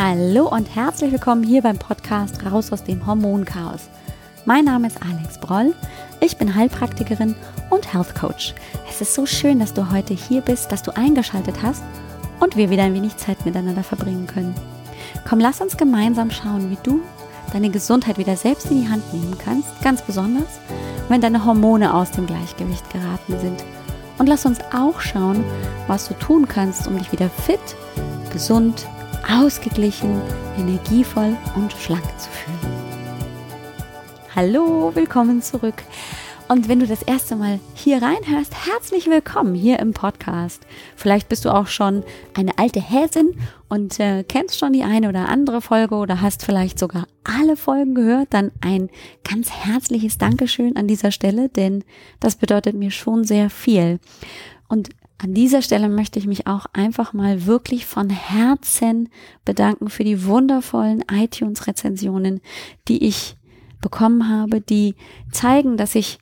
Hallo und herzlich willkommen hier beim Podcast Raus aus dem Hormonchaos. Mein Name ist Alex Broll, ich bin Heilpraktikerin und Health Coach. Es ist so schön, dass du heute hier bist, dass du eingeschaltet hast und wir wieder ein wenig Zeit miteinander verbringen können. Komm, lass uns gemeinsam schauen, wie du deine Gesundheit wieder selbst in die Hand nehmen kannst, ganz besonders, wenn deine Hormone aus dem Gleichgewicht geraten sind. Und lass uns auch schauen, was du tun kannst, um dich wieder fit, gesund, ausgeglichen, energievoll und schlank zu fühlen. Hallo, willkommen zurück. Und wenn du das erste Mal hier reinhörst, herzlich willkommen hier im Podcast. Vielleicht bist du auch schon eine alte Häsin und äh, kennst schon die eine oder andere Folge oder hast vielleicht sogar alle Folgen gehört. Dann ein ganz herzliches Dankeschön an dieser Stelle, denn das bedeutet mir schon sehr viel. Und an dieser Stelle möchte ich mich auch einfach mal wirklich von Herzen bedanken für die wundervollen iTunes-Rezensionen, die ich bekommen habe, die zeigen, dass ich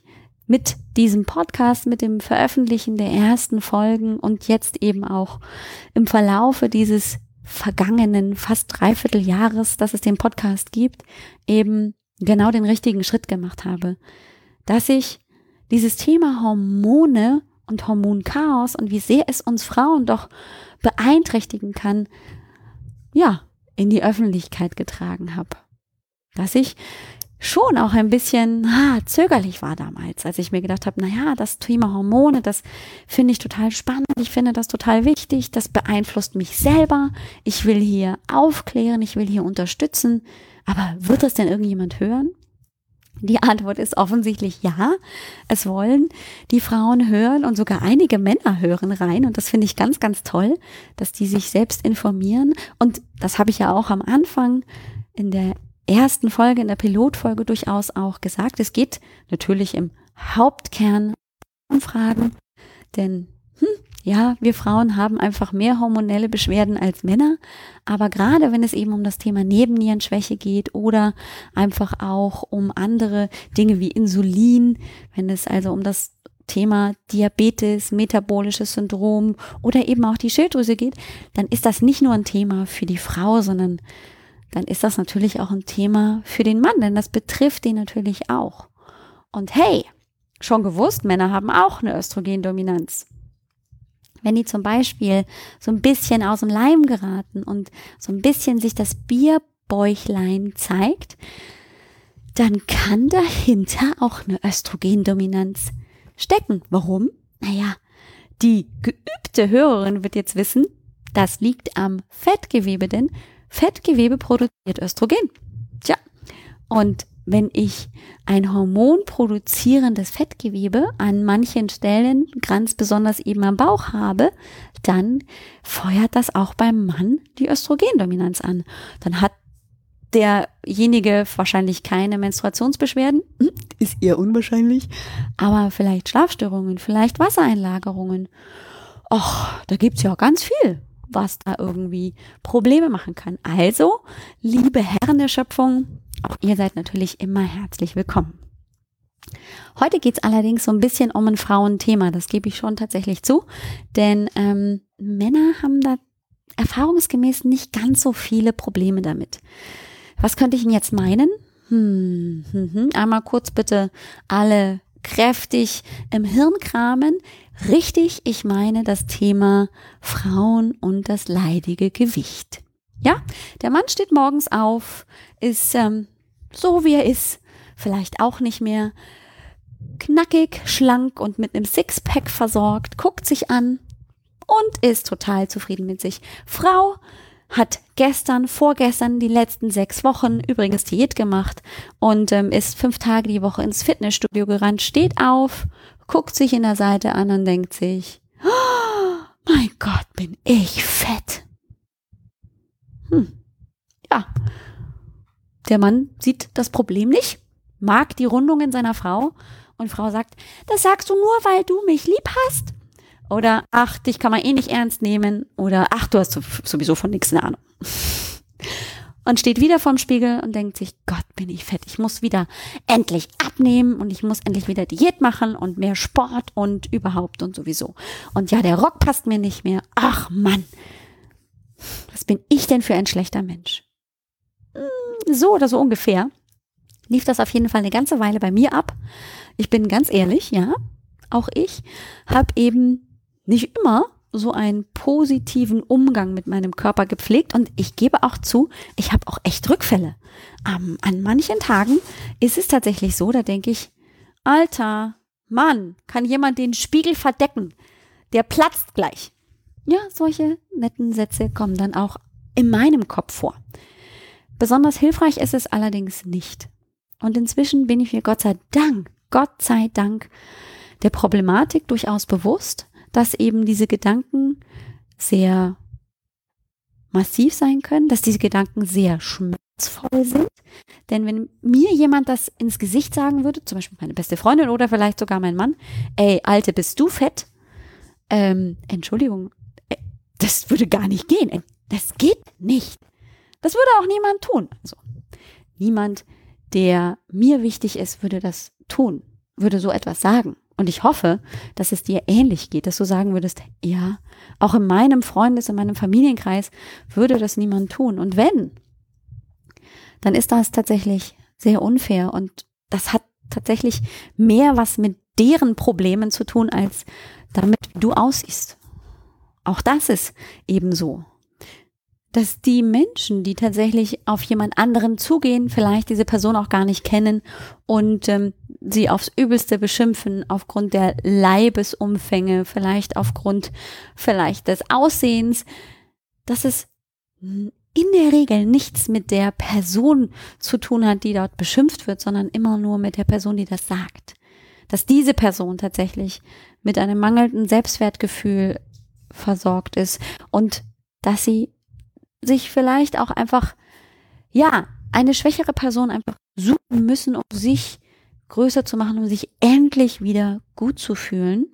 mit diesem Podcast, mit dem Veröffentlichen der ersten Folgen und jetzt eben auch im Verlaufe dieses vergangenen fast dreiviertel Jahres, dass es den Podcast gibt, eben genau den richtigen Schritt gemacht habe. Dass ich dieses Thema Hormone und Hormonchaos und wie sehr es uns Frauen doch beeinträchtigen kann, ja, in die Öffentlichkeit getragen habe. Dass ich schon auch ein bisschen ah, zögerlich war damals, als ich mir gedacht habe, na ja, das Thema Hormone, das finde ich total spannend, ich finde das total wichtig, das beeinflusst mich selber, ich will hier aufklären, ich will hier unterstützen, aber wird das denn irgendjemand hören? Die Antwort ist offensichtlich ja. Es wollen die Frauen hören und sogar einige Männer hören rein. Und das finde ich ganz, ganz toll, dass die sich selbst informieren. Und das habe ich ja auch am Anfang in der ersten Folge, in der Pilotfolge durchaus auch gesagt. Es geht natürlich im Hauptkern um Fragen, denn hm, ja, wir Frauen haben einfach mehr hormonelle Beschwerden als Männer, aber gerade wenn es eben um das Thema Nebennierenschwäche geht oder einfach auch um andere Dinge wie Insulin, wenn es also um das Thema Diabetes, metabolisches Syndrom oder eben auch die Schilddrüse geht, dann ist das nicht nur ein Thema für die Frau, sondern dann ist das natürlich auch ein Thema für den Mann, denn das betrifft den natürlich auch. Und hey, schon gewusst, Männer haben auch eine Östrogendominanz. Wenn die zum Beispiel so ein bisschen aus dem Leim geraten und so ein bisschen sich das Bierbäuchlein zeigt, dann kann dahinter auch eine Östrogendominanz stecken. Warum? Naja, die geübte Hörerin wird jetzt wissen, das liegt am Fettgewebe, denn Fettgewebe produziert Östrogen. Tja, und wenn ich ein hormonproduzierendes Fettgewebe an manchen Stellen, ganz besonders eben am Bauch habe, dann feuert das auch beim Mann die Östrogendominanz an. Dann hat derjenige wahrscheinlich keine Menstruationsbeschwerden, hm, ist eher unwahrscheinlich, aber vielleicht Schlafstörungen, vielleicht Wassereinlagerungen. Och, da gibt's ja auch ganz viel was da irgendwie Probleme machen kann. Also, liebe Herren der Schöpfung, auch ihr seid natürlich immer herzlich willkommen. Heute geht's allerdings so ein bisschen um ein Frauenthema, das gebe ich schon tatsächlich zu, denn ähm, Männer haben da erfahrungsgemäß nicht ganz so viele Probleme damit. Was könnte ich denn jetzt meinen? Hm, hm, hm. Einmal kurz bitte alle kräftig im Hirn kramen. Richtig, ich meine das Thema Frauen und das leidige Gewicht. Ja, der Mann steht morgens auf, ist ähm, so wie er ist, vielleicht auch nicht mehr knackig, schlank und mit einem Sixpack versorgt, guckt sich an und ist total zufrieden mit sich. Frau hat gestern, vorgestern, die letzten sechs Wochen übrigens Diät gemacht und ähm, ist fünf Tage die Woche ins Fitnessstudio gerannt, steht auf, guckt sich in der Seite an und denkt sich, oh, mein Gott, bin ich fett. Ja. Der Mann sieht das Problem nicht, mag die Rundungen seiner Frau und Frau sagt, das sagst du nur, weil du mich lieb hast. Oder ach, dich kann man eh nicht ernst nehmen. Oder ach, du hast sowieso von nichts eine Ahnung. Und steht wieder vorm Spiegel und denkt sich, Gott, bin ich fett. Ich muss wieder endlich abnehmen und ich muss endlich wieder Diät machen und mehr Sport und überhaupt und sowieso. Und ja, der Rock passt mir nicht mehr. Ach Mann. Was bin ich denn für ein schlechter Mensch? So oder so ungefähr lief das auf jeden Fall eine ganze Weile bei mir ab. Ich bin ganz ehrlich, ja, auch ich habe eben nicht immer so einen positiven Umgang mit meinem Körper gepflegt und ich gebe auch zu, ich habe auch echt Rückfälle. Ähm, an manchen Tagen ist es tatsächlich so, da denke ich, Alter, Mann, kann jemand den Spiegel verdecken? Der platzt gleich. Ja, solche netten Sätze kommen dann auch in meinem Kopf vor. Besonders hilfreich ist es allerdings nicht. Und inzwischen bin ich mir Gott sei Dank, Gott sei Dank, der Problematik durchaus bewusst, dass eben diese Gedanken sehr massiv sein können, dass diese Gedanken sehr schmerzvoll sind. Denn wenn mir jemand das ins Gesicht sagen würde, zum Beispiel meine beste Freundin oder vielleicht sogar mein Mann, ey, Alte, bist du fett? Ähm, Entschuldigung, äh, das würde gar nicht gehen. Das geht nicht. Das würde auch niemand tun. Also niemand, der mir wichtig ist, würde das tun, würde so etwas sagen. Und ich hoffe, dass es dir ähnlich geht, dass du sagen würdest, ja, auch in meinem Freundes, in meinem Familienkreis würde das niemand tun. Und wenn, dann ist das tatsächlich sehr unfair und das hat tatsächlich mehr was mit deren Problemen zu tun, als damit, du aussiehst. Auch das ist ebenso dass die Menschen, die tatsächlich auf jemand anderen zugehen, vielleicht diese Person auch gar nicht kennen und ähm, sie aufs Übelste beschimpfen aufgrund der Leibesumfänge, vielleicht aufgrund vielleicht des Aussehens, dass es in der Regel nichts mit der Person zu tun hat, die dort beschimpft wird, sondern immer nur mit der Person, die das sagt. Dass diese Person tatsächlich mit einem mangelnden Selbstwertgefühl versorgt ist und dass sie sich vielleicht auch einfach, ja, eine schwächere Person einfach suchen müssen, um sich größer zu machen, um sich endlich wieder gut zu fühlen.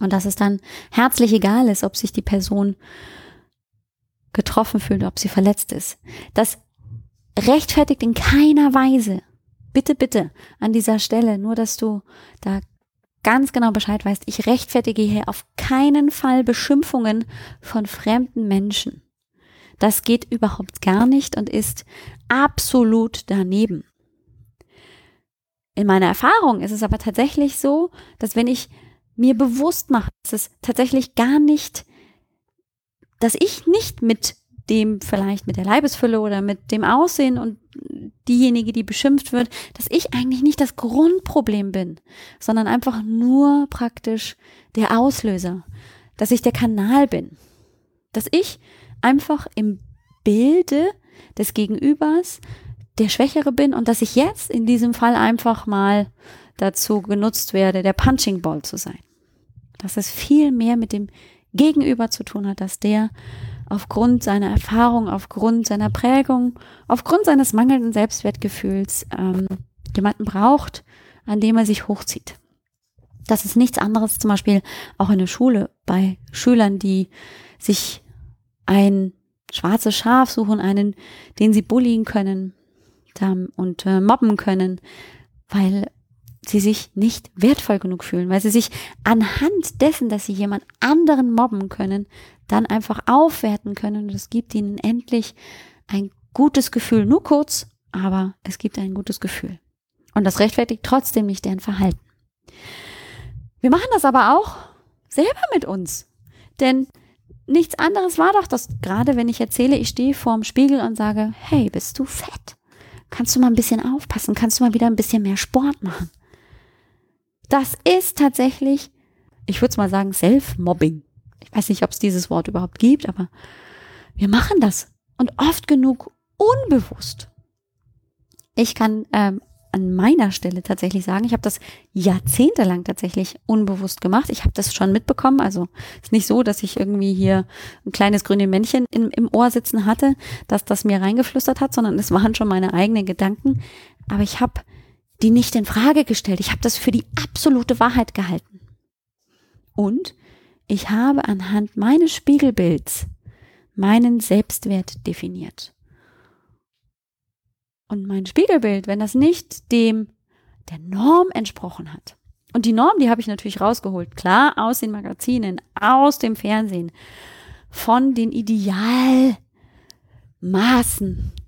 Und dass es dann herzlich egal ist, ob sich die Person getroffen fühlt, ob sie verletzt ist. Das rechtfertigt in keiner Weise. Bitte, bitte an dieser Stelle, nur dass du da ganz genau Bescheid weißt, ich rechtfertige hier auf keinen Fall Beschimpfungen von fremden Menschen. Das geht überhaupt gar nicht und ist absolut daneben. In meiner Erfahrung ist es aber tatsächlich so, dass wenn ich mir bewusst mache, dass es tatsächlich gar nicht, dass ich nicht mit dem vielleicht mit der Leibesfülle oder mit dem Aussehen und diejenige, die beschimpft wird, dass ich eigentlich nicht das Grundproblem bin, sondern einfach nur praktisch der Auslöser, dass ich der Kanal bin, dass ich einfach im Bilde des Gegenübers der Schwächere bin und dass ich jetzt in diesem Fall einfach mal dazu genutzt werde, der Punching Ball zu sein. Dass es viel mehr mit dem Gegenüber zu tun hat, dass der aufgrund seiner Erfahrung, aufgrund seiner Prägung, aufgrund seines mangelnden Selbstwertgefühls ähm, jemanden braucht, an dem er sich hochzieht. Das ist nichts anderes zum Beispiel auch in der Schule bei Schülern, die sich ein schwarzes Schaf suchen, einen, den sie bullien können und äh, mobben können, weil sie sich nicht wertvoll genug fühlen, weil sie sich anhand dessen, dass sie jemand anderen mobben können, dann einfach aufwerten können und es gibt ihnen endlich ein gutes Gefühl, nur kurz, aber es gibt ein gutes Gefühl. Und das rechtfertigt trotzdem nicht deren Verhalten. Wir machen das aber auch selber mit uns. Denn nichts anderes war doch das, gerade wenn ich erzähle, ich stehe vorm Spiegel und sage, hey, bist du fett? Kannst du mal ein bisschen aufpassen? Kannst du mal wieder ein bisschen mehr Sport machen? Das ist tatsächlich, ich würde es mal sagen, Self-Mobbing. Ich weiß nicht, ob es dieses Wort überhaupt gibt, aber wir machen das. Und oft genug unbewusst. Ich kann ähm, an meiner Stelle tatsächlich sagen, ich habe das jahrzehntelang tatsächlich unbewusst gemacht. Ich habe das schon mitbekommen. Also ist nicht so, dass ich irgendwie hier ein kleines grünes Männchen im, im Ohr sitzen hatte, dass das mir reingeflüstert hat, sondern es waren schon meine eigenen Gedanken. Aber ich habe die nicht in Frage gestellt. Ich habe das für die absolute Wahrheit gehalten. Und ich habe anhand meines Spiegelbilds meinen Selbstwert definiert. Und mein Spiegelbild, wenn das nicht dem der Norm entsprochen hat. Und die Norm, die habe ich natürlich rausgeholt. Klar, aus den Magazinen, aus dem Fernsehen, von den Idealmaßen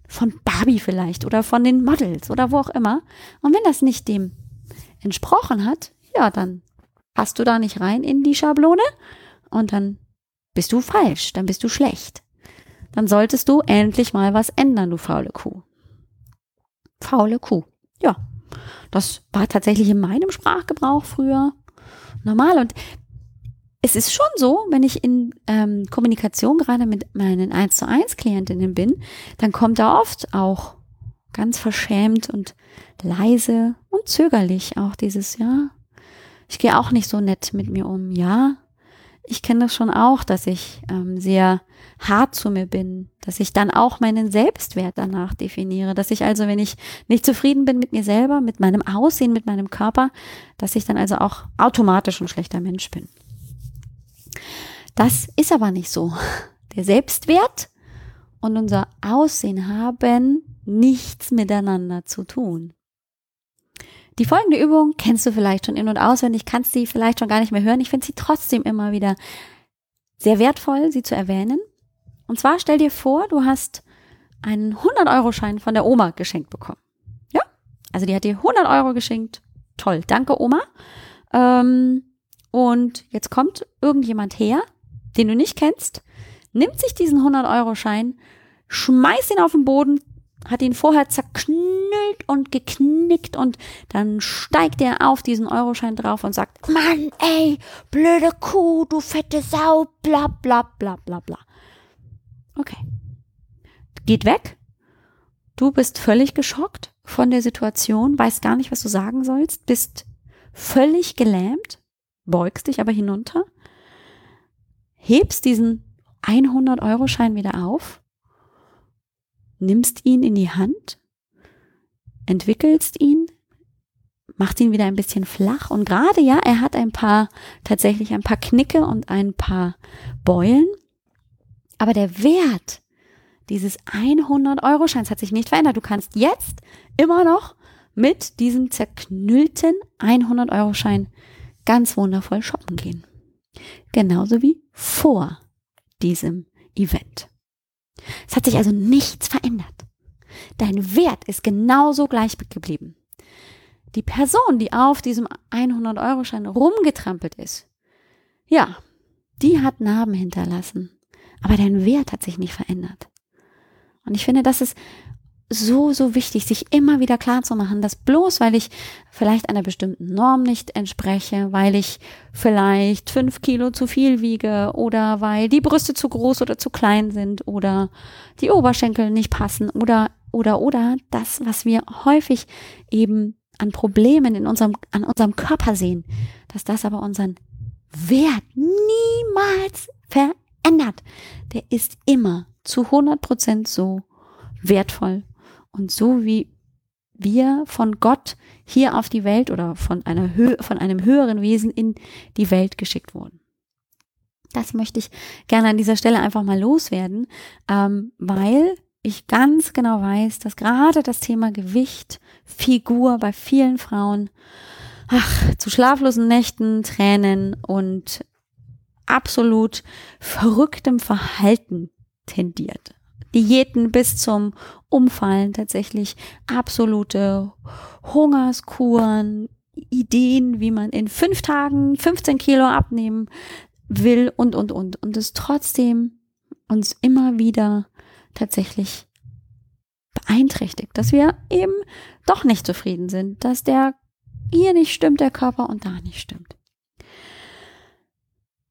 von Barbie vielleicht oder von den Models oder wo auch immer. Und wenn das nicht dem entsprochen hat, ja, dann passt du da nicht rein in die Schablone und dann bist du falsch, dann bist du schlecht. Dann solltest du endlich mal was ändern, du faule Kuh. Faule Kuh. Ja, das war tatsächlich in meinem Sprachgebrauch früher normal. Und es ist schon so, wenn ich in ähm, Kommunikation gerade mit meinen 1 zu 1 Klientinnen bin, dann kommt da oft auch ganz verschämt und leise und zögerlich auch dieses, ja, ich gehe auch nicht so nett mit mir um, ja, ich kenne das schon auch, dass ich ähm, sehr hart zu mir bin, dass ich dann auch meinen Selbstwert danach definiere, dass ich also, wenn ich nicht zufrieden bin mit mir selber, mit meinem Aussehen, mit meinem Körper, dass ich dann also auch automatisch ein schlechter Mensch bin. Das ist aber nicht so. Der Selbstwert und unser Aussehen haben nichts miteinander zu tun. Die folgende Übung kennst du vielleicht schon in- und auswendig, kannst sie vielleicht schon gar nicht mehr hören. Ich finde sie trotzdem immer wieder sehr wertvoll, sie zu erwähnen. Und zwar stell dir vor, du hast einen 100-Euro-Schein von der Oma geschenkt bekommen. Ja? Also die hat dir 100 Euro geschenkt. Toll, danke Oma. Ähm, und jetzt kommt irgendjemand her, den du nicht kennst, nimmt sich diesen 100-Euro-Schein, schmeißt ihn auf den Boden, hat ihn vorher zerknüllt und geknickt und dann steigt er auf diesen Euroschein drauf und sagt, Mann, ey, blöde Kuh, du fette Sau, bla bla bla bla bla. Okay. Geht weg. Du bist völlig geschockt von der Situation, weißt gar nicht, was du sagen sollst, bist völlig gelähmt, beugst dich aber hinunter, hebst diesen 100-Euro-Schein wieder auf nimmst ihn in die Hand, entwickelst ihn, macht ihn wieder ein bisschen flach und gerade ja, er hat ein paar, tatsächlich ein paar Knicke und ein paar Beulen, aber der Wert dieses 100 Euro Scheins hat sich nicht verändert. Du kannst jetzt immer noch mit diesem zerknüllten 100 Euro Schein ganz wundervoll shoppen gehen. Genauso wie vor diesem Event. Es hat sich also nichts verändert. Dein Wert ist genauso gleich geblieben. Die Person, die auf diesem 100-Euro-Schein rumgetrampelt ist, ja, die hat Narben hinterlassen. Aber dein Wert hat sich nicht verändert. Und ich finde, das ist so, so wichtig, sich immer wieder klar zu machen, dass bloß weil ich vielleicht einer bestimmten Norm nicht entspreche, weil ich vielleicht fünf Kilo zu viel wiege oder weil die Brüste zu groß oder zu klein sind oder die Oberschenkel nicht passen oder, oder, oder das, was wir häufig eben an Problemen in unserem, an unserem Körper sehen, dass das aber unseren Wert niemals verändert. Der ist immer zu 100 Prozent so wertvoll und so wie wir von Gott hier auf die Welt oder von einer Hö von einem höheren Wesen in die Welt geschickt wurden. Das möchte ich gerne an dieser Stelle einfach mal loswerden, ähm, weil ich ganz genau weiß, dass gerade das Thema Gewicht, Figur bei vielen Frauen ach, zu schlaflosen Nächten, Tränen und absolut verrücktem Verhalten tendiert. Diäten bis zum Umfallen tatsächlich absolute Hungerskuren, Ideen, wie man in fünf Tagen 15 Kilo abnehmen will und, und, und. Und es trotzdem uns immer wieder tatsächlich beeinträchtigt, dass wir eben doch nicht zufrieden sind, dass der hier nicht stimmt, der Körper und da nicht stimmt.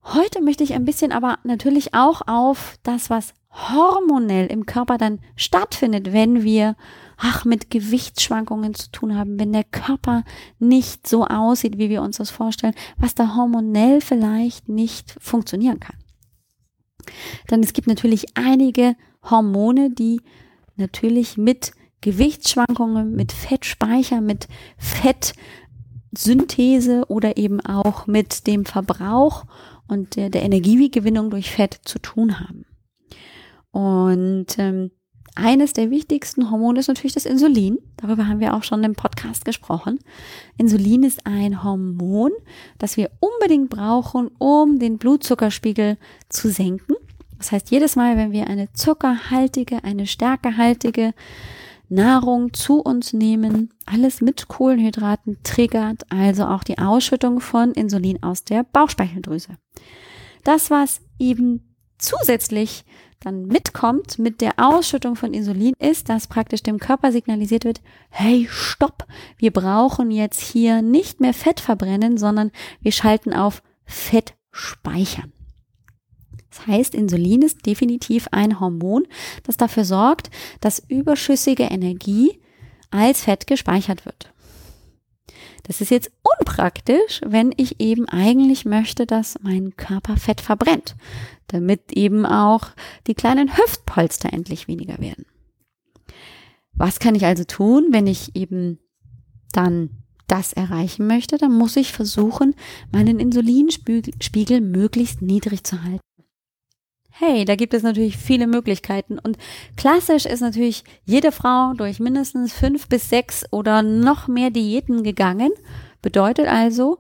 Heute möchte ich ein bisschen aber natürlich auch auf das, was hormonell im Körper dann stattfindet, wenn wir ach, mit Gewichtsschwankungen zu tun haben, wenn der Körper nicht so aussieht, wie wir uns das vorstellen, was da hormonell vielleicht nicht funktionieren kann. Denn es gibt natürlich einige Hormone, die natürlich mit Gewichtsschwankungen, mit Fettspeicher, mit Fettsynthese oder eben auch mit dem Verbrauch und der, der Energiegewinnung durch Fett zu tun haben. Und ähm, eines der wichtigsten Hormone ist natürlich das Insulin. Darüber haben wir auch schon im Podcast gesprochen. Insulin ist ein Hormon, das wir unbedingt brauchen, um den Blutzuckerspiegel zu senken. Das heißt, jedes Mal, wenn wir eine zuckerhaltige, eine stärkehaltige Nahrung zu uns nehmen, alles mit Kohlenhydraten triggert also auch die Ausschüttung von Insulin aus der Bauchspeicheldrüse. Das, was eben zusätzlich dann mitkommt mit der Ausschüttung von Insulin, ist, dass praktisch dem Körper signalisiert wird, hey, stopp, wir brauchen jetzt hier nicht mehr Fett verbrennen, sondern wir schalten auf Fett speichern. Das heißt, Insulin ist definitiv ein Hormon, das dafür sorgt, dass überschüssige Energie als Fett gespeichert wird. Das ist jetzt unpraktisch, wenn ich eben eigentlich möchte, dass mein Körper Fett verbrennt, damit eben auch die kleinen Hüftpolster endlich weniger werden. Was kann ich also tun, wenn ich eben dann das erreichen möchte? Dann muss ich versuchen, meinen Insulinspiegel möglichst niedrig zu halten. Hey, da gibt es natürlich viele Möglichkeiten. Und klassisch ist natürlich jede Frau durch mindestens fünf bis sechs oder noch mehr Diäten gegangen. Bedeutet also,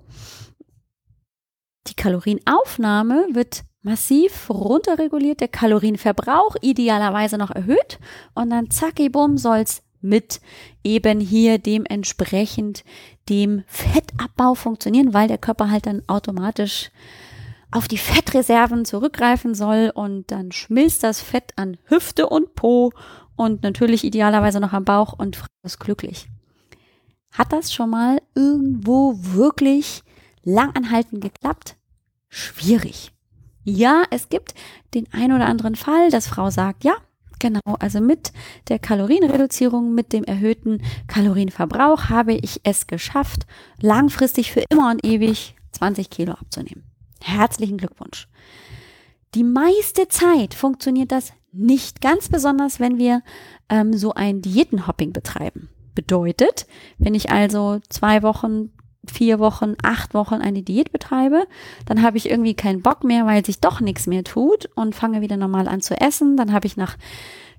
die Kalorienaufnahme wird massiv runterreguliert, der Kalorienverbrauch idealerweise noch erhöht und dann zacki bumm soll's mit eben hier dementsprechend dem Fettabbau funktionieren, weil der Körper halt dann automatisch auf die Fettreserven zurückgreifen soll und dann schmilzt das Fett an Hüfte und Po und natürlich idealerweise noch am Bauch und ist glücklich. Hat das schon mal irgendwo wirklich langanhaltend geklappt? Schwierig. Ja, es gibt den ein oder anderen Fall, dass Frau sagt, ja, genau, also mit der Kalorienreduzierung, mit dem erhöhten Kalorienverbrauch habe ich es geschafft, langfristig für immer und ewig 20 Kilo abzunehmen. Herzlichen Glückwunsch. Die meiste Zeit funktioniert das nicht ganz besonders, wenn wir ähm, so ein Diätenhopping betreiben. Bedeutet, wenn ich also zwei Wochen, vier Wochen, acht Wochen eine Diät betreibe, dann habe ich irgendwie keinen Bock mehr, weil sich doch nichts mehr tut und fange wieder normal an zu essen. Dann habe ich nach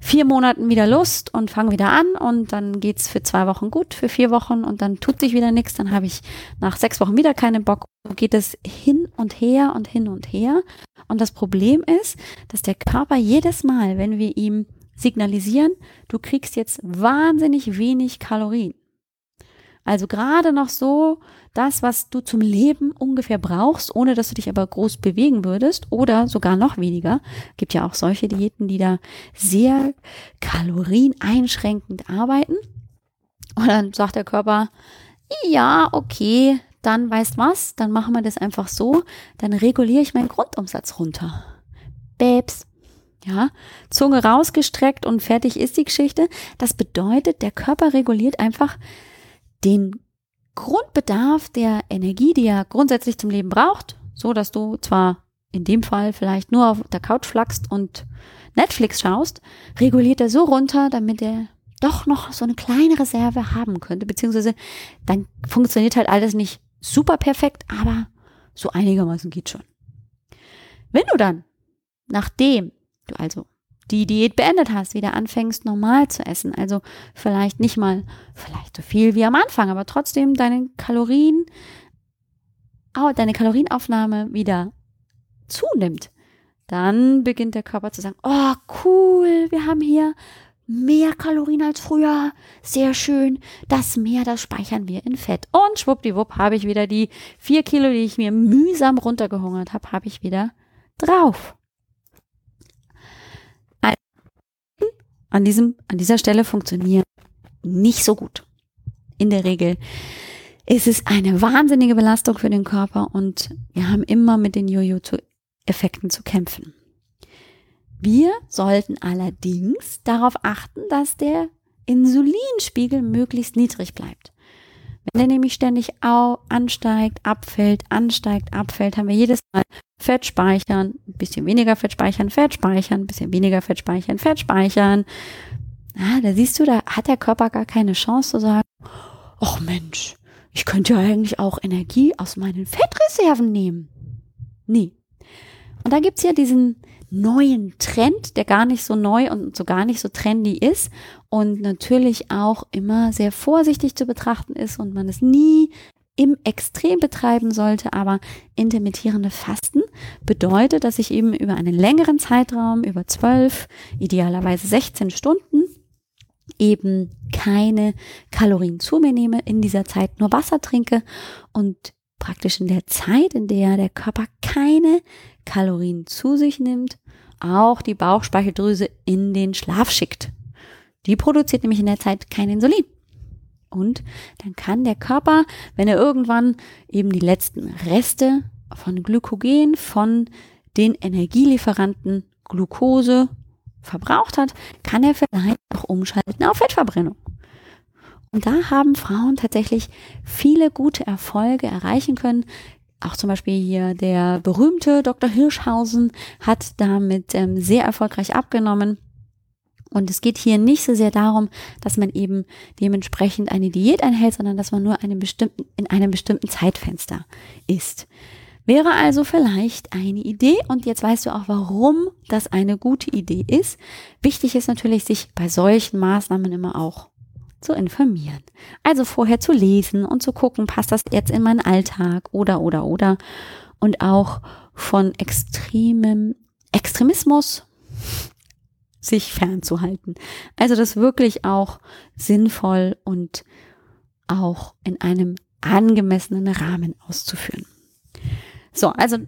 vier Monaten wieder Lust und fange wieder an und dann geht's für zwei Wochen gut, für vier Wochen und dann tut sich wieder nichts, dann habe ich nach sechs Wochen wieder keinen Bock. So geht es hin und her und hin und her. Und das Problem ist, dass der Körper jedes Mal, wenn wir ihm signalisieren, du kriegst jetzt wahnsinnig wenig Kalorien, also gerade noch so das, was du zum Leben ungefähr brauchst, ohne dass du dich aber groß bewegen würdest oder sogar noch weniger. Gibt ja auch solche Diäten, die da sehr kalorieneinschränkend arbeiten. Und dann sagt der Körper, ja, okay, dann weißt was, dann machen wir das einfach so, dann reguliere ich meinen Grundumsatz runter. Babs, ja, Zunge rausgestreckt und fertig ist die Geschichte. Das bedeutet, der Körper reguliert einfach den Grundbedarf der Energie, die er grundsätzlich zum Leben braucht, so dass du zwar in dem Fall vielleicht nur auf der Couch flachst und Netflix schaust, reguliert er so runter, damit er doch noch so eine kleine Reserve haben könnte, beziehungsweise dann funktioniert halt alles nicht super perfekt, aber so einigermaßen geht schon. Wenn du dann, nachdem du also die Diät beendet hast, wieder anfängst normal zu essen, also vielleicht nicht mal vielleicht so viel wie am Anfang, aber trotzdem deine Kalorien, deine Kalorienaufnahme wieder zunimmt, dann beginnt der Körper zu sagen, oh cool, wir haben hier mehr Kalorien als früher, sehr schön, das mehr, das speichern wir in Fett. Und schwuppdiwupp habe ich wieder die vier Kilo, die ich mir mühsam runtergehungert habe, habe ich wieder drauf. An diesem, an dieser Stelle funktionieren nicht so gut. In der Regel ist es eine wahnsinnige Belastung für den Körper und wir haben immer mit den Jojo-Effekten zu kämpfen. Wir sollten allerdings darauf achten, dass der Insulinspiegel möglichst niedrig bleibt. Wenn der nämlich ständig ansteigt, abfällt, ansteigt, abfällt, haben wir jedes Mal Fett speichern, ein bisschen weniger Fett speichern, Fett speichern, ein bisschen weniger Fett speichern, Fett speichern. Ah, da siehst du, da hat der Körper gar keine Chance zu sagen, ach Mensch, ich könnte ja eigentlich auch Energie aus meinen Fettreserven nehmen. Nee. Und da gibt's ja diesen neuen Trend, der gar nicht so neu und so gar nicht so trendy ist und natürlich auch immer sehr vorsichtig zu betrachten ist und man es nie im Extrem betreiben sollte, aber intermittierende Fasten bedeutet, dass ich eben über einen längeren Zeitraum, über zwölf, idealerweise 16 Stunden, eben keine Kalorien zu mir nehme, in dieser Zeit nur Wasser trinke und praktisch in der Zeit, in der der Körper keine Kalorien zu sich nimmt, auch die Bauchspeicheldrüse in den Schlaf schickt. Die produziert nämlich in der Zeit kein Insulin. Und dann kann der Körper, wenn er irgendwann eben die letzten Reste von Glykogen, von den Energielieferanten Glucose verbraucht hat, kann er vielleicht auch umschalten auf Fettverbrennung. Und da haben Frauen tatsächlich viele gute Erfolge erreichen können. Auch zum Beispiel hier der berühmte Dr. Hirschhausen hat damit ähm, sehr erfolgreich abgenommen. Und es geht hier nicht so sehr darum, dass man eben dementsprechend eine Diät einhält, sondern dass man nur einem bestimmten, in einem bestimmten Zeitfenster ist. Wäre also vielleicht eine Idee und jetzt weißt du auch, warum das eine gute Idee ist. Wichtig ist natürlich, sich bei solchen Maßnahmen immer auch zu informieren. Also vorher zu lesen und zu gucken, passt das jetzt in meinen Alltag oder oder oder und auch von extremem Extremismus sich fernzuhalten. Also das wirklich auch sinnvoll und auch in einem angemessenen Rahmen auszuführen. So, also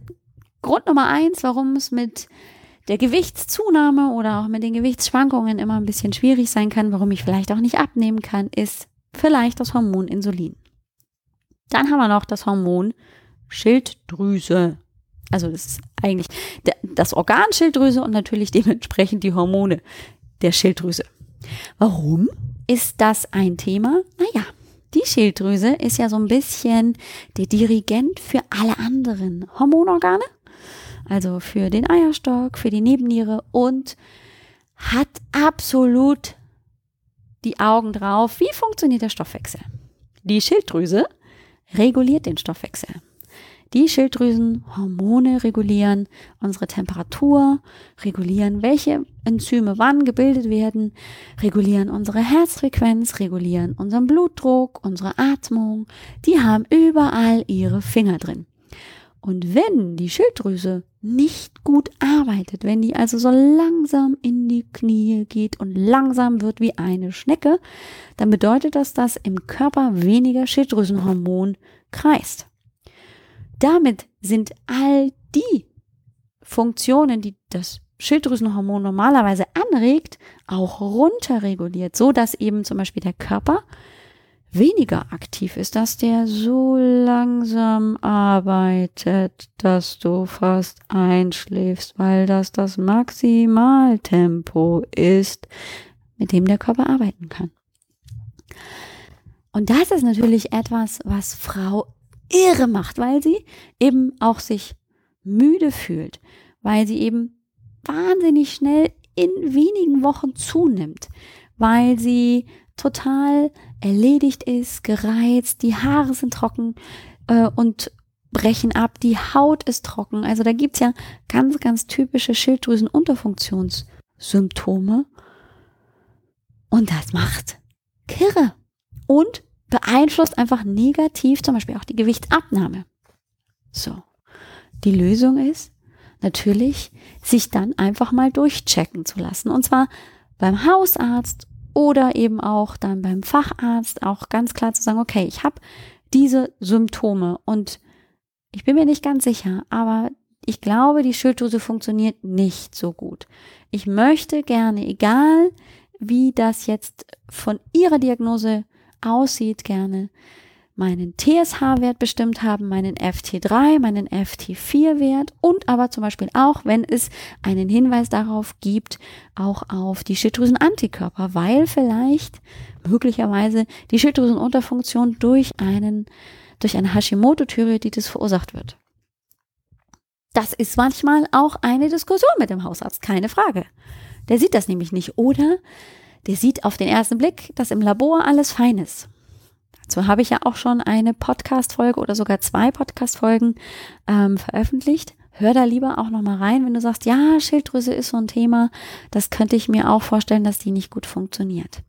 Grund Nummer eins, warum es mit der Gewichtszunahme oder auch mit den Gewichtsschwankungen immer ein bisschen schwierig sein kann, warum ich vielleicht auch nicht abnehmen kann, ist vielleicht das Hormon Insulin. Dann haben wir noch das Hormon Schilddrüse also das ist eigentlich das Organ Schilddrüse und natürlich dementsprechend die Hormone der Schilddrüse. Warum ist das ein Thema? Naja, die Schilddrüse ist ja so ein bisschen der Dirigent für alle anderen Hormonorgane, also für den Eierstock, für die Nebenniere und hat absolut die Augen drauf, wie funktioniert der Stoffwechsel. Die Schilddrüse reguliert den Stoffwechsel. Die Schilddrüsenhormone regulieren unsere Temperatur, regulieren, welche Enzyme wann gebildet werden, regulieren unsere Herzfrequenz, regulieren unseren Blutdruck, unsere Atmung. Die haben überall ihre Finger drin. Und wenn die Schilddrüse nicht gut arbeitet, wenn die also so langsam in die Knie geht und langsam wird wie eine Schnecke, dann bedeutet das, dass im Körper weniger Schilddrüsenhormon kreist. Damit sind all die Funktionen, die das Schilddrüsenhormon normalerweise anregt, auch runterreguliert, so dass eben zum Beispiel der Körper weniger aktiv ist, dass der so langsam arbeitet, dass du fast einschläfst, weil das das Maximaltempo ist, mit dem der Körper arbeiten kann. Und das ist natürlich etwas, was Frau irre macht, weil sie eben auch sich müde fühlt, weil sie eben wahnsinnig schnell in wenigen Wochen zunimmt, weil sie total erledigt ist, gereizt, die Haare sind trocken äh, und brechen ab, die Haut ist trocken. Also da gibt's ja ganz, ganz typische Schilddrüsenunterfunktionssymptome. Und das macht Kirre. Und beeinflusst einfach negativ zum Beispiel auch die Gewichtsabnahme. So. Die Lösung ist natürlich, sich dann einfach mal durchchecken zu lassen. Und zwar beim Hausarzt oder eben auch dann beim Facharzt auch ganz klar zu sagen, okay, ich habe diese Symptome und ich bin mir nicht ganz sicher, aber ich glaube, die Schilddrüse funktioniert nicht so gut. Ich möchte gerne, egal wie das jetzt von Ihrer Diagnose aussieht, gerne meinen TSH-Wert bestimmt haben, meinen FT3, meinen FT4-Wert und aber zum Beispiel auch, wenn es einen Hinweis darauf gibt, auch auf die Schilddrüsenantikörper, weil vielleicht möglicherweise die Schilddrüsenunterfunktion durch einen, durch eine Hashimoto-Thyreoiditis verursacht wird. Das ist manchmal auch eine Diskussion mit dem Hausarzt, keine Frage. Der sieht das nämlich nicht. Oder der sieht auf den ersten Blick, dass im Labor alles fein ist. Dazu habe ich ja auch schon eine Podcast-Folge oder sogar zwei Podcast-Folgen ähm, veröffentlicht. Hör da lieber auch nochmal rein, wenn du sagst, ja, Schilddrüse ist so ein Thema, das könnte ich mir auch vorstellen, dass die nicht gut funktioniert.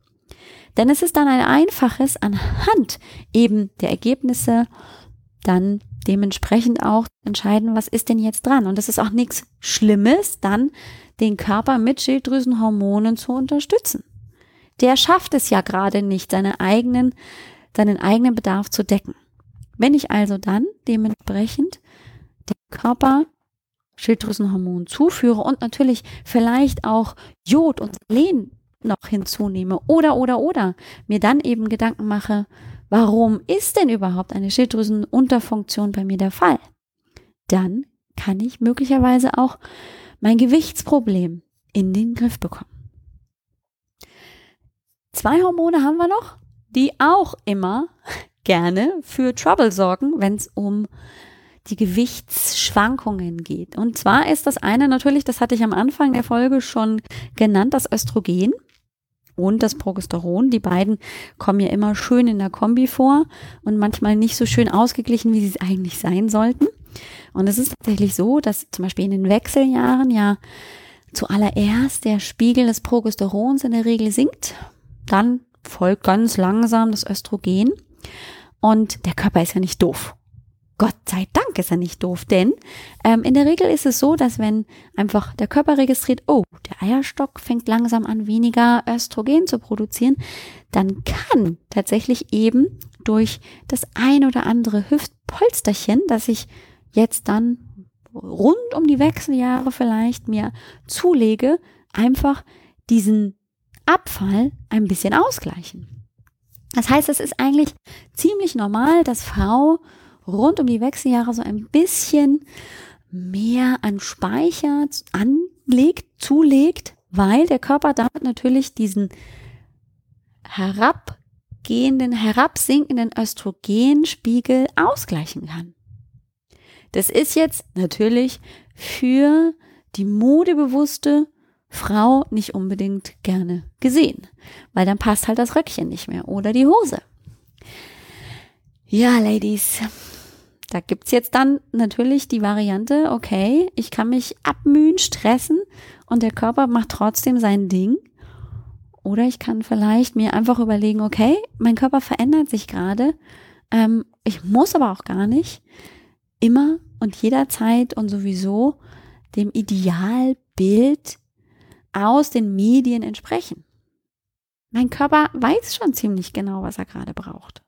Denn es ist dann ein einfaches anhand eben der Ergebnisse dann dementsprechend auch entscheiden, was ist denn jetzt dran. Und das ist auch nichts Schlimmes, dann den Körper mit Schilddrüsenhormonen zu unterstützen. Der schafft es ja gerade nicht, seine eigenen, seinen eigenen Bedarf zu decken. Wenn ich also dann dementsprechend den Körper Schilddrüsenhormon zuführe und natürlich vielleicht auch Jod und Selen noch hinzunehme oder oder oder mir dann eben Gedanken mache, warum ist denn überhaupt eine Schilddrüsenunterfunktion bei mir der Fall? Dann kann ich möglicherweise auch mein Gewichtsproblem in den Griff bekommen. Zwei Hormone haben wir noch, die auch immer gerne für Trouble sorgen, wenn es um die Gewichtsschwankungen geht. Und zwar ist das eine natürlich, das hatte ich am Anfang der Folge schon genannt, das Östrogen und das Progesteron. Die beiden kommen ja immer schön in der Kombi vor und manchmal nicht so schön ausgeglichen, wie sie eigentlich sein sollten. Und es ist tatsächlich so, dass zum Beispiel in den Wechseljahren ja zuallererst der Spiegel des Progesterons in der Regel sinkt. Dann folgt ganz langsam das Östrogen. Und der Körper ist ja nicht doof. Gott sei Dank ist er nicht doof, denn ähm, in der Regel ist es so, dass wenn einfach der Körper registriert, oh, der Eierstock fängt langsam an, weniger Östrogen zu produzieren, dann kann tatsächlich eben durch das ein oder andere Hüftpolsterchen, das ich jetzt dann rund um die Wechseljahre vielleicht mir zulege, einfach diesen Abfall ein bisschen ausgleichen. Das heißt, es ist eigentlich ziemlich normal, dass Frau rund um die Wechseljahre so ein bisschen mehr an Speicher anlegt, zulegt, weil der Körper damit natürlich diesen herabgehenden, herabsinkenden Östrogenspiegel ausgleichen kann. Das ist jetzt natürlich für die modebewusste Frau nicht unbedingt gerne gesehen, weil dann passt halt das Röckchen nicht mehr oder die Hose. Ja, Ladies, da gibt's jetzt dann natürlich die Variante, okay, ich kann mich abmühen, stressen und der Körper macht trotzdem sein Ding. Oder ich kann vielleicht mir einfach überlegen, okay, mein Körper verändert sich gerade. Ähm, ich muss aber auch gar nicht immer und jederzeit und sowieso dem Idealbild aus den Medien entsprechen. Mein Körper weiß schon ziemlich genau, was er gerade braucht.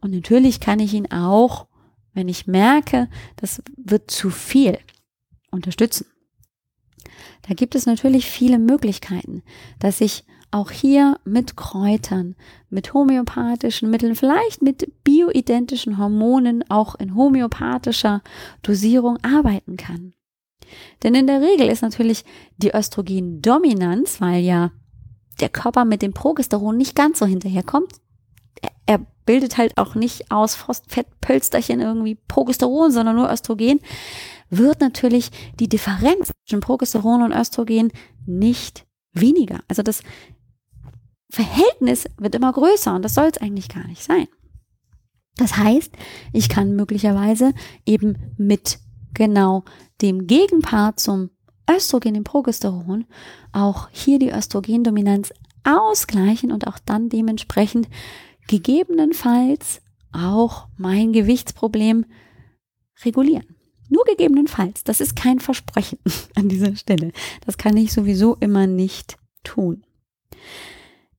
Und natürlich kann ich ihn auch, wenn ich merke, das wird zu viel, unterstützen. Da gibt es natürlich viele Möglichkeiten, dass ich auch hier mit Kräutern, mit homöopathischen Mitteln, vielleicht mit bioidentischen Hormonen auch in homöopathischer Dosierung arbeiten kann. Denn in der Regel ist natürlich die Östrogendominanz, weil ja der Körper mit dem Progesteron nicht ganz so hinterherkommt. Er bildet halt auch nicht aus Phosphorfettpölsterchen irgendwie Progesteron, sondern nur Östrogen, wird natürlich die Differenz zwischen Progesteron und Östrogen nicht weniger. Also das Verhältnis wird immer größer und das soll es eigentlich gar nicht sein. Das heißt, ich kann möglicherweise eben mit genau dem Gegenpart zum Östrogen, dem Progesteron, auch hier die Östrogendominanz ausgleichen und auch dann dementsprechend gegebenenfalls auch mein Gewichtsproblem regulieren. Nur gegebenenfalls. Das ist kein Versprechen an dieser Stelle. Das kann ich sowieso immer nicht tun.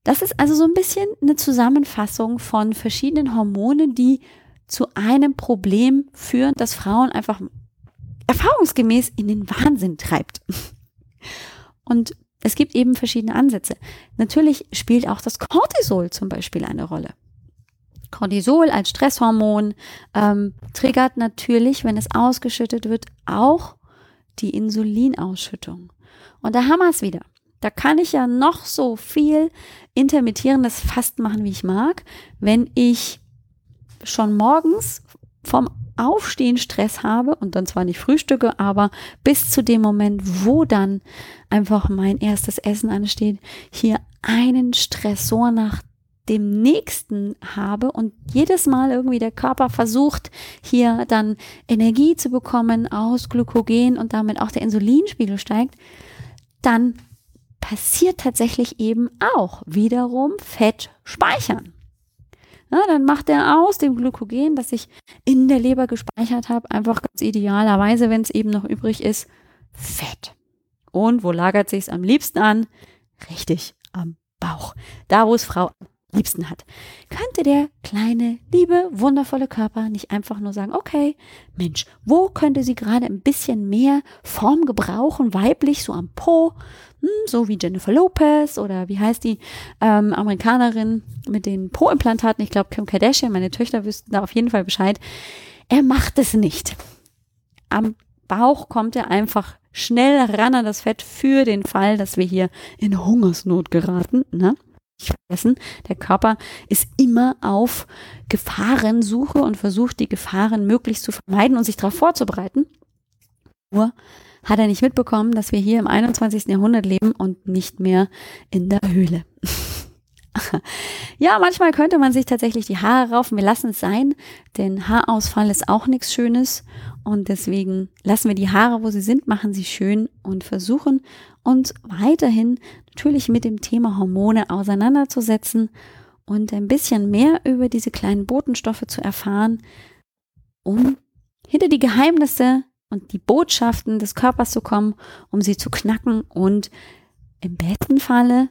Das ist also so ein bisschen eine Zusammenfassung von verschiedenen Hormonen, die zu einem Problem führen, das Frauen einfach erfahrungsgemäß in den Wahnsinn treibt. Und es gibt eben verschiedene Ansätze. Natürlich spielt auch das Cortisol zum Beispiel eine Rolle. Cortisol als Stresshormon ähm, triggert natürlich, wenn es ausgeschüttet wird, auch die Insulinausschüttung. Und da haben wir es wieder. Da kann ich ja noch so viel intermittierendes Fasten machen, wie ich mag. Wenn ich schon morgens vom Aufstehen Stress habe und dann zwar nicht frühstücke, aber bis zu dem Moment, wo dann einfach mein erstes Essen ansteht, hier einen Stressor nach dem nächsten habe und jedes Mal irgendwie der Körper versucht, hier dann Energie zu bekommen aus Glykogen und damit auch der Insulinspiegel steigt, dann passiert tatsächlich eben auch wiederum Fett speichern. Ja, dann macht er aus dem Glykogen, das ich in der Leber gespeichert habe, einfach ganz idealerweise, wenn es eben noch übrig ist, Fett. Und wo lagert sich es am liebsten an? Richtig, am Bauch. Da, wo es Frau liebsten hat. Könnte der kleine, liebe, wundervolle Körper nicht einfach nur sagen, okay, Mensch, wo könnte sie gerade ein bisschen mehr Form gebrauchen, weiblich, so am Po, hm, so wie Jennifer Lopez oder wie heißt die ähm, Amerikanerin mit den Po-Implantaten, ich glaube Kim Kardashian, meine Töchter wüssten da auf jeden Fall Bescheid. Er macht es nicht. Am Bauch kommt er einfach schnell ran an das Fett für den Fall, dass wir hier in Hungersnot geraten. Ne? Vergessen, der Körper ist immer auf Gefahrensuche und versucht, die Gefahren möglichst zu vermeiden und sich darauf vorzubereiten. Nur hat er nicht mitbekommen, dass wir hier im 21. Jahrhundert leben und nicht mehr in der Höhle. ja, manchmal könnte man sich tatsächlich die Haare raufen. Wir lassen es sein, denn Haarausfall ist auch nichts Schönes. Und deswegen lassen wir die Haare, wo sie sind, machen sie schön und versuchen uns weiterhin natürlich mit dem Thema Hormone auseinanderzusetzen und ein bisschen mehr über diese kleinen Botenstoffe zu erfahren, um hinter die Geheimnisse und die Botschaften des Körpers zu kommen, um sie zu knacken und im besten Falle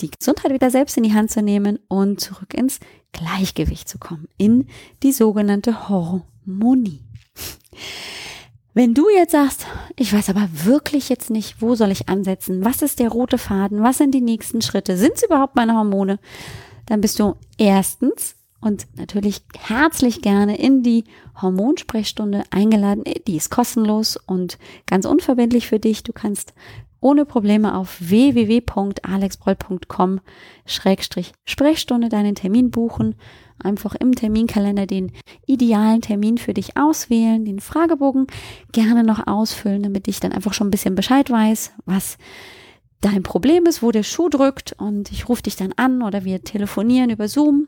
die Gesundheit wieder selbst in die Hand zu nehmen und zurück ins Gleichgewicht zu kommen, in die sogenannte Harmonie. Wenn du jetzt sagst, ich weiß aber wirklich jetzt nicht, wo soll ich ansetzen? Was ist der rote Faden? Was sind die nächsten Schritte? Sind es überhaupt meine Hormone? Dann bist du erstens und natürlich herzlich gerne in die Hormonsprechstunde eingeladen. Die ist kostenlos und ganz unverbindlich für dich. Du kannst ohne Probleme auf www.alexbroll.com Sprechstunde deinen Termin buchen. Einfach im Terminkalender den idealen Termin für dich auswählen, den Fragebogen gerne noch ausfüllen, damit ich dann einfach schon ein bisschen Bescheid weiß, was dein Problem ist, wo der Schuh drückt und ich rufe dich dann an oder wir telefonieren über Zoom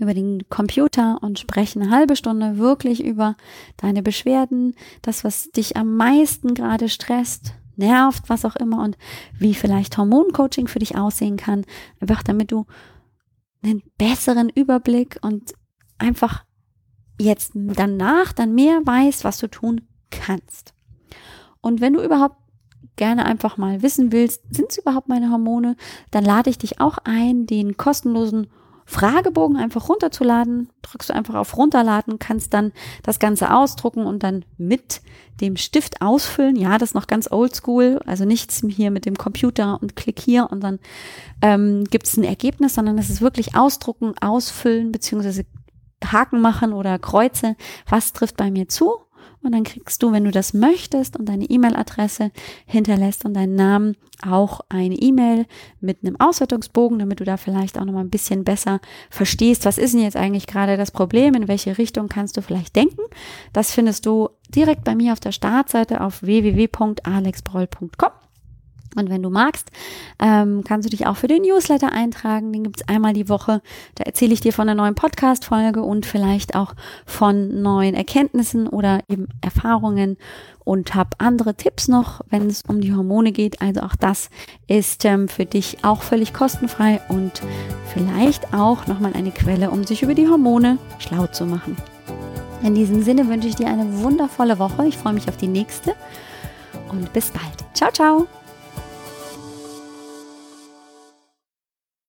über den Computer und sprechen eine halbe Stunde wirklich über deine Beschwerden, das, was dich am meisten gerade stresst, nervt, was auch immer und wie vielleicht Hormoncoaching für dich aussehen kann. Einfach damit du einen besseren Überblick und einfach jetzt danach dann mehr weißt, was du tun kannst. Und wenn du überhaupt gerne einfach mal wissen willst, sind es überhaupt meine Hormone, dann lade ich dich auch ein, den kostenlosen Fragebogen einfach runterzuladen. Drückst du einfach auf Runterladen, kannst dann das Ganze ausdrucken und dann mit dem Stift ausfüllen. Ja, das ist noch ganz oldschool, also nichts hier mit dem Computer und klick hier und dann ähm, gibt es ein Ergebnis, sondern es ist wirklich ausdrucken, ausfüllen beziehungsweise Haken machen oder Kreuze. Was trifft bei mir zu? Und dann kriegst du, wenn du das möchtest und deine E-Mail-Adresse hinterlässt und deinen Namen, auch eine E-Mail mit einem Auswertungsbogen, damit du da vielleicht auch noch mal ein bisschen besser verstehst, was ist denn jetzt eigentlich gerade das Problem, in welche Richtung kannst du vielleicht denken. Das findest du direkt bei mir auf der Startseite auf www.alexbroll.com. Und wenn du magst, ähm, kannst du dich auch für den Newsletter eintragen. Den gibt's einmal die Woche. Da erzähle ich dir von einer neuen Podcast-Folge und vielleicht auch von neuen Erkenntnissen oder eben Erfahrungen und habe andere Tipps noch, wenn es um die Hormone geht. Also auch das ist ähm, für dich auch völlig kostenfrei und vielleicht auch nochmal eine Quelle, um sich über die Hormone schlau zu machen. In diesem Sinne wünsche ich dir eine wundervolle Woche. Ich freue mich auf die nächste und bis bald. Ciao, ciao.